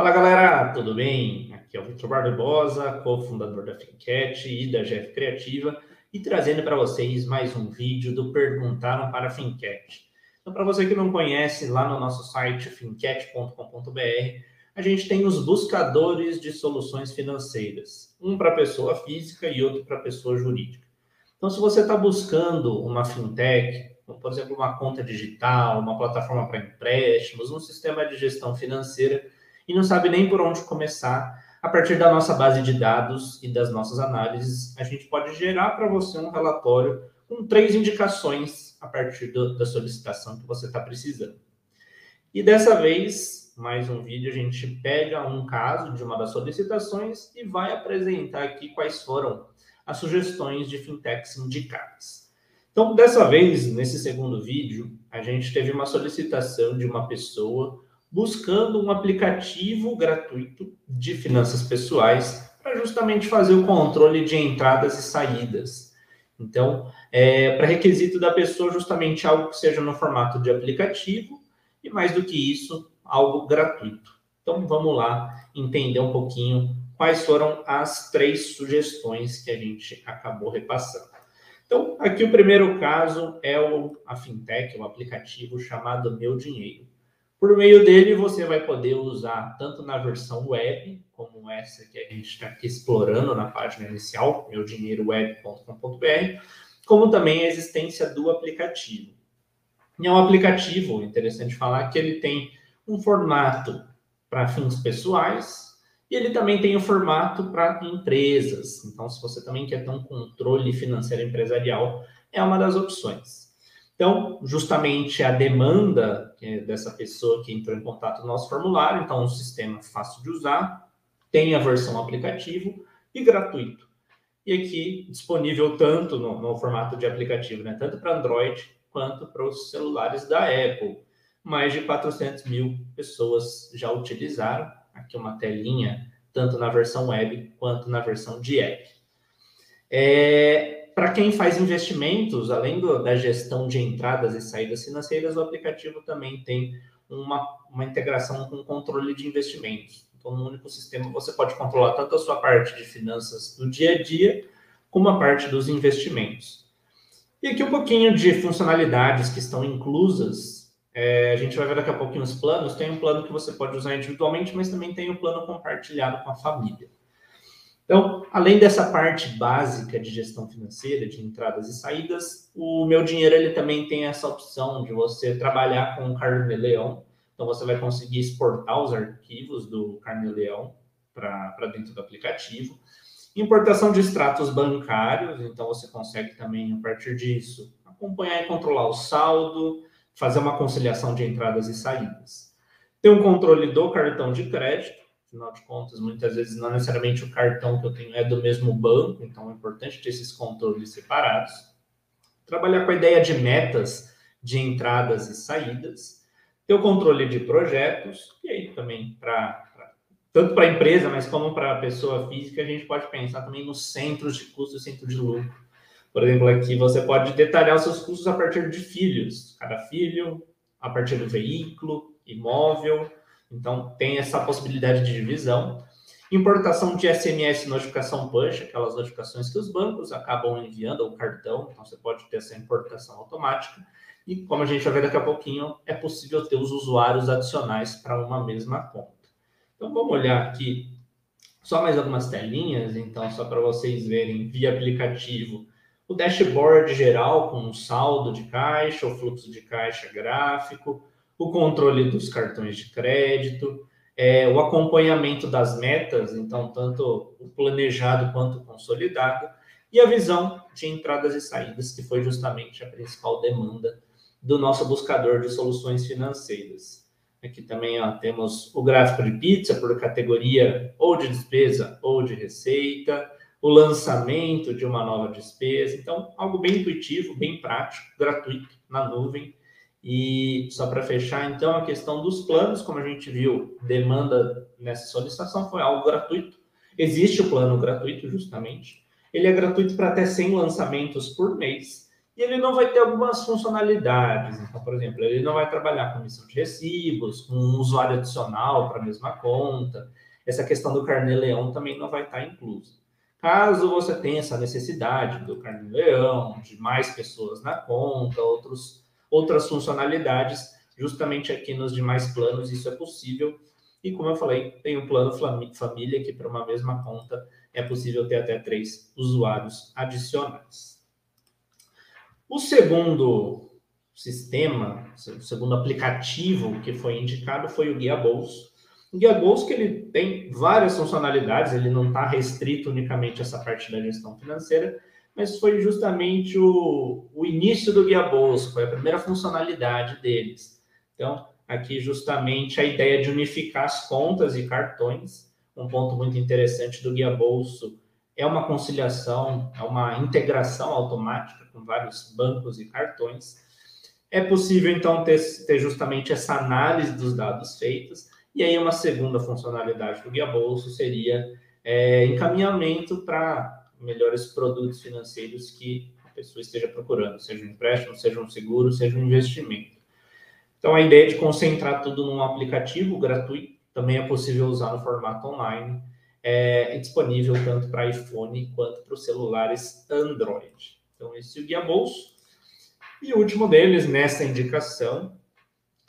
Fala galera, tudo bem? Aqui é o Vitor Barbosa, cofundador da Fincat e da GF Criativa, e trazendo para vocês mais um vídeo do Perguntaram para a Fincat. Então, para você que não conhece, lá no nosso site fincat.com.br, a gente tem os buscadores de soluções financeiras, um para pessoa física e outro para pessoa jurídica. Então, se você está buscando uma fintech, por exemplo, uma conta digital, uma plataforma para empréstimos, um sistema de gestão financeira, e não sabe nem por onde começar, a partir da nossa base de dados e das nossas análises, a gente pode gerar para você um relatório com três indicações a partir do, da solicitação que você está precisando. E dessa vez, mais um vídeo, a gente pega um caso de uma das solicitações e vai apresentar aqui quais foram as sugestões de fintechs indicadas. Então, dessa vez, nesse segundo vídeo, a gente teve uma solicitação de uma pessoa buscando um aplicativo gratuito de finanças pessoais para justamente fazer o controle de entradas e saídas. Então, é, para requisito da pessoa, justamente algo que seja no formato de aplicativo e, mais do que isso, algo gratuito. Então, vamos lá entender um pouquinho quais foram as três sugestões que a gente acabou repassando. Então, aqui o primeiro caso é o, a fintech, o aplicativo chamado Meu Dinheiro. Por meio dele, você vai poder usar tanto na versão web, como essa que a gente está aqui explorando na página inicial, meudinheiroweb.com.br, como também a existência do aplicativo. E é um aplicativo, interessante falar, que ele tem um formato para fins pessoais e ele também tem o um formato para empresas. Então, se você também quer ter um controle financeiro empresarial, é uma das opções. Então, justamente a demanda é dessa pessoa que entrou em contato no nosso formulário, então, um sistema fácil de usar, tem a versão aplicativo e gratuito. E aqui disponível tanto no, no formato de aplicativo, né? tanto para Android quanto para os celulares da Apple. Mais de 400 mil pessoas já utilizaram. Aqui uma telinha, tanto na versão web quanto na versão de app. É, para quem faz investimentos, além do, da gestão de entradas e saídas financeiras, o aplicativo também tem uma, uma integração com controle de investimentos. Então, no único sistema, você pode controlar tanto a sua parte de finanças do dia a dia, como a parte dos investimentos. E aqui um pouquinho de funcionalidades que estão inclusas. É, a gente vai ver daqui a pouquinho os planos. Tem um plano que você pode usar individualmente, mas também tem o um plano compartilhado com a família. Então, além dessa parte básica de gestão financeira, de entradas e saídas, o meu dinheiro ele também tem essa opção de você trabalhar com o Carneleão. Então, você vai conseguir exportar os arquivos do Carneleão para dentro do aplicativo. Importação de extratos bancários, então você consegue também, a partir disso, acompanhar e controlar o saldo, fazer uma conciliação de entradas e saídas. Tem um controle do cartão de crédito, Afinal de contas, muitas vezes não necessariamente o cartão que eu tenho é do mesmo banco, então é importante ter esses controles separados. Trabalhar com a ideia de metas de entradas e saídas, ter o controle de projetos, e aí também para tanto para a empresa, mas como para a pessoa física, a gente pode pensar também nos centros de custo e centro de lucro. Por exemplo, aqui você pode detalhar os seus custos a partir de filhos, cada filho, a partir do veículo, imóvel, então, tem essa possibilidade de divisão. Importação de SMS notificação push, aquelas notificações que os bancos acabam enviando ao cartão, então você pode ter essa importação automática. E como a gente vai ver daqui a pouquinho, é possível ter os usuários adicionais para uma mesma conta. Então vamos olhar aqui só mais algumas telinhas, então só para vocês verem via aplicativo o dashboard geral com o saldo de caixa, o fluxo de caixa gráfico, o controle dos cartões de crédito, é, o acompanhamento das metas, então, tanto o planejado quanto o consolidado, e a visão de entradas e saídas, que foi justamente a principal demanda do nosso buscador de soluções financeiras. Aqui também ó, temos o gráfico de pizza por categoria ou de despesa ou de receita, o lançamento de uma nova despesa. Então, algo bem intuitivo, bem prático, gratuito, na nuvem, e só para fechar, então, a questão dos planos, como a gente viu, demanda nessa solicitação foi algo gratuito. Existe o plano gratuito, justamente. Ele é gratuito para até 100 lançamentos por mês. e ele não vai ter algumas funcionalidades. Então, por exemplo, ele não vai trabalhar com emissão de recibos, com um usuário adicional para a mesma conta. Essa questão do carnê-leão também não vai estar inclusa. Caso você tenha essa necessidade do carnê-leão, de mais pessoas na conta, outros, outras funcionalidades, justamente aqui nos demais planos isso é possível. E como eu falei, tem o plano família, que para uma mesma conta é possível ter até três usuários adicionais. O segundo sistema, o segundo aplicativo que foi indicado foi o Guia Bolso. O Guia Bolso que ele tem várias funcionalidades, ele não está restrito unicamente a essa parte da gestão financeira, mas foi justamente o, o início do Guia Bolso, foi a primeira funcionalidade deles. Então, aqui justamente a ideia de unificar as contas e cartões, um ponto muito interessante do Guia Bolso é uma conciliação, é uma integração automática com vários bancos e cartões. É possível, então, ter, ter justamente essa análise dos dados feitos. E aí, uma segunda funcionalidade do Guia Bolso seria é, encaminhamento para melhores produtos financeiros que a pessoa esteja procurando, seja um empréstimo, seja um seguro, seja um investimento. Então, a ideia é de concentrar tudo num aplicativo gratuito também é possível usar no formato online é, disponível tanto para iPhone quanto para os celulares Android. Então, esse é o Guia Bolso. E o último deles, nessa indicação,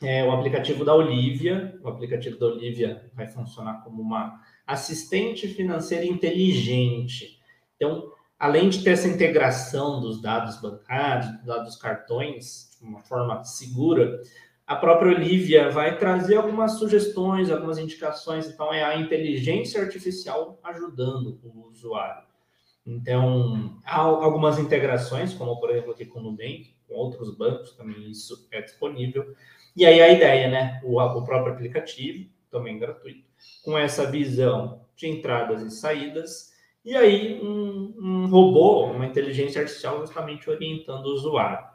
é o aplicativo da Olivia. O aplicativo da Olivia vai funcionar como uma assistente financeira inteligente. Então, além de ter essa integração dos dados bancários, dos dados cartões, de uma forma segura, a própria Olivia vai trazer algumas sugestões, algumas indicações. Então, é a inteligência artificial ajudando o usuário. Então, há algumas integrações, como por exemplo aqui com o Nubank, com outros bancos também isso é disponível. E aí a ideia, né? O, o próprio aplicativo, também gratuito, com essa visão de entradas e saídas, e aí um, um robô, uma inteligência artificial justamente orientando o usuário.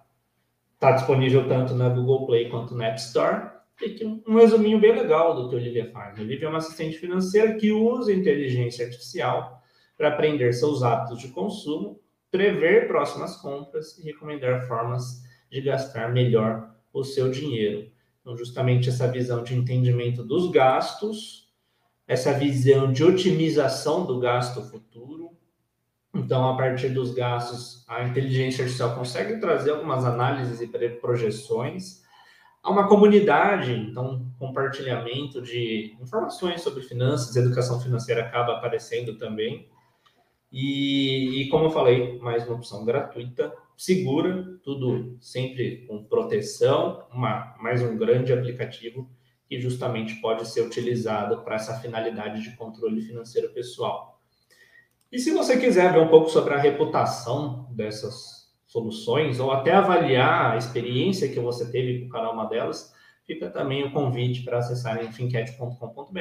Está disponível tanto na Google Play quanto na App Store. E aqui um, um resuminho bem legal do que o Olivia faz. O Olivia é uma assistente financeira que usa inteligência artificial para aprender seus hábitos de consumo, prever próximas compras e recomendar formas de gastar melhor o seu dinheiro. Então, justamente essa visão de entendimento dos gastos, essa visão de otimização do gasto futuro, então, a partir dos gastos, a inteligência artificial consegue trazer algumas análises e projeções. Há uma comunidade, então, compartilhamento de informações sobre finanças, educação financeira acaba aparecendo também. E, e, como eu falei, mais uma opção gratuita, segura, tudo sempre com proteção, uma, mais um grande aplicativo que justamente pode ser utilizado para essa finalidade de controle financeiro pessoal. E se você quiser ver um pouco sobre a reputação dessas soluções, ou até avaliar a experiência que você teve com cada uma delas, fica também o convite para acessarem fincat.com.br,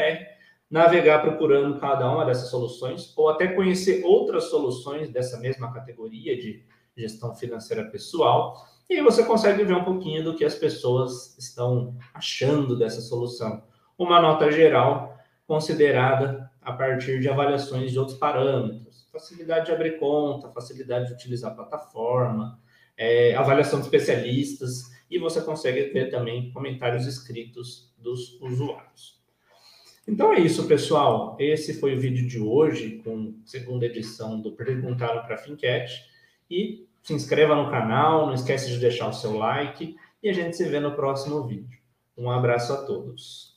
navegar procurando cada uma dessas soluções, ou até conhecer outras soluções dessa mesma categoria de gestão financeira pessoal, e você consegue ver um pouquinho do que as pessoas estão achando dessa solução. Uma nota geral considerada a partir de avaliações de outros parâmetros. Facilidade de abrir conta, facilidade de utilizar a plataforma, é, avaliação de especialistas, e você consegue ver também comentários escritos dos usuários. Então é isso, pessoal. Esse foi o vídeo de hoje, com segunda edição do Perguntaram para a Fincat. E se inscreva no canal, não esquece de deixar o seu like e a gente se vê no próximo vídeo. Um abraço a todos.